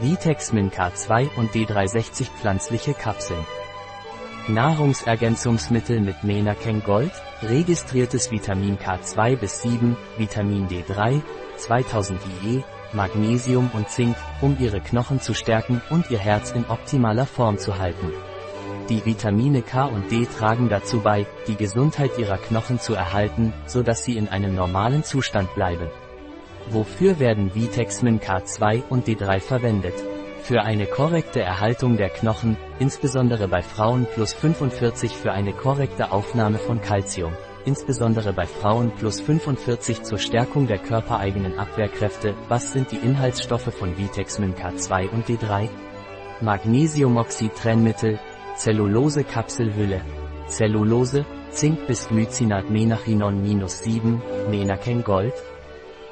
Vitex Min K2 und D360 pflanzliche Kapseln. Nahrungsergänzungsmittel mit Menakeng Gold, registriertes Vitamin K2 bis 7, Vitamin D3, 2000 IE, Magnesium und Zink, um ihre Knochen zu stärken und ihr Herz in optimaler Form zu halten. Die Vitamine K und D tragen dazu bei, die Gesundheit ihrer Knochen zu erhalten, so dass sie in einem normalen Zustand bleiben. Wofür werden Vitexmin K2 und D3 verwendet? Für eine korrekte Erhaltung der Knochen, insbesondere bei Frauen plus 45 für eine korrekte Aufnahme von Calcium, insbesondere bei Frauen plus 45 zur Stärkung der körpereigenen Abwehrkräfte. Was sind die Inhaltsstoffe von Vitexmin K2 und D3? Magnesiumoxid-Trennmittel, Zellulose-Kapselhülle, Zellulose, Zink bis Glycinat Menachinon-7, Menaken Gold,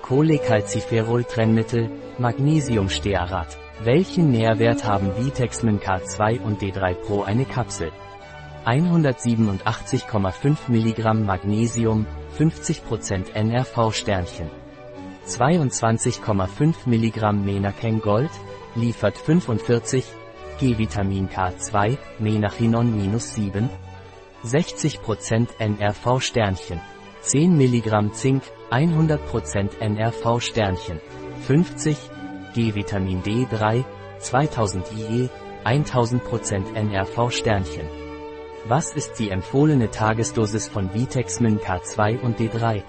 Cholecalciferol-Trennmittel, Magnesiumstearat. Welchen Nährwert haben Vitexmin K2 und D3 pro eine Kapsel? 187,5 mg Magnesium, 50% NRV Sternchen. 22,5 mg Menaken Gold, liefert 45, G-Vitamin K2, Menachinon-7, 60% NRV Sternchen. 10 mg Zink, 100% NRV Sternchen. 50, G-Vitamin D3, 2000 IE, 1000% NRV Sternchen. Was ist die empfohlene Tagesdosis von Vitexmin K2 und D3?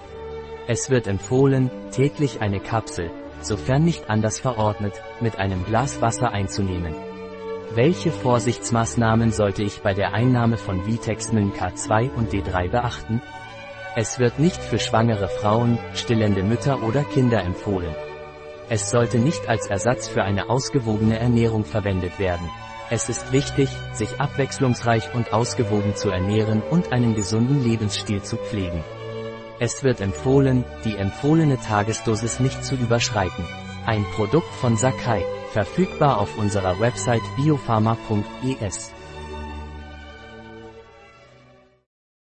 Es wird empfohlen, täglich eine Kapsel, sofern nicht anders verordnet, mit einem Glas Wasser einzunehmen. Welche Vorsichtsmaßnahmen sollte ich bei der Einnahme von Vitexmin K2 und D3 beachten? Es wird nicht für schwangere Frauen, stillende Mütter oder Kinder empfohlen. Es sollte nicht als Ersatz für eine ausgewogene Ernährung verwendet werden. Es ist wichtig, sich abwechslungsreich und ausgewogen zu ernähren und einen gesunden Lebensstil zu pflegen. Es wird empfohlen, die empfohlene Tagesdosis nicht zu überschreiten. Ein Produkt von Sakai, verfügbar auf unserer Website biopharma.es.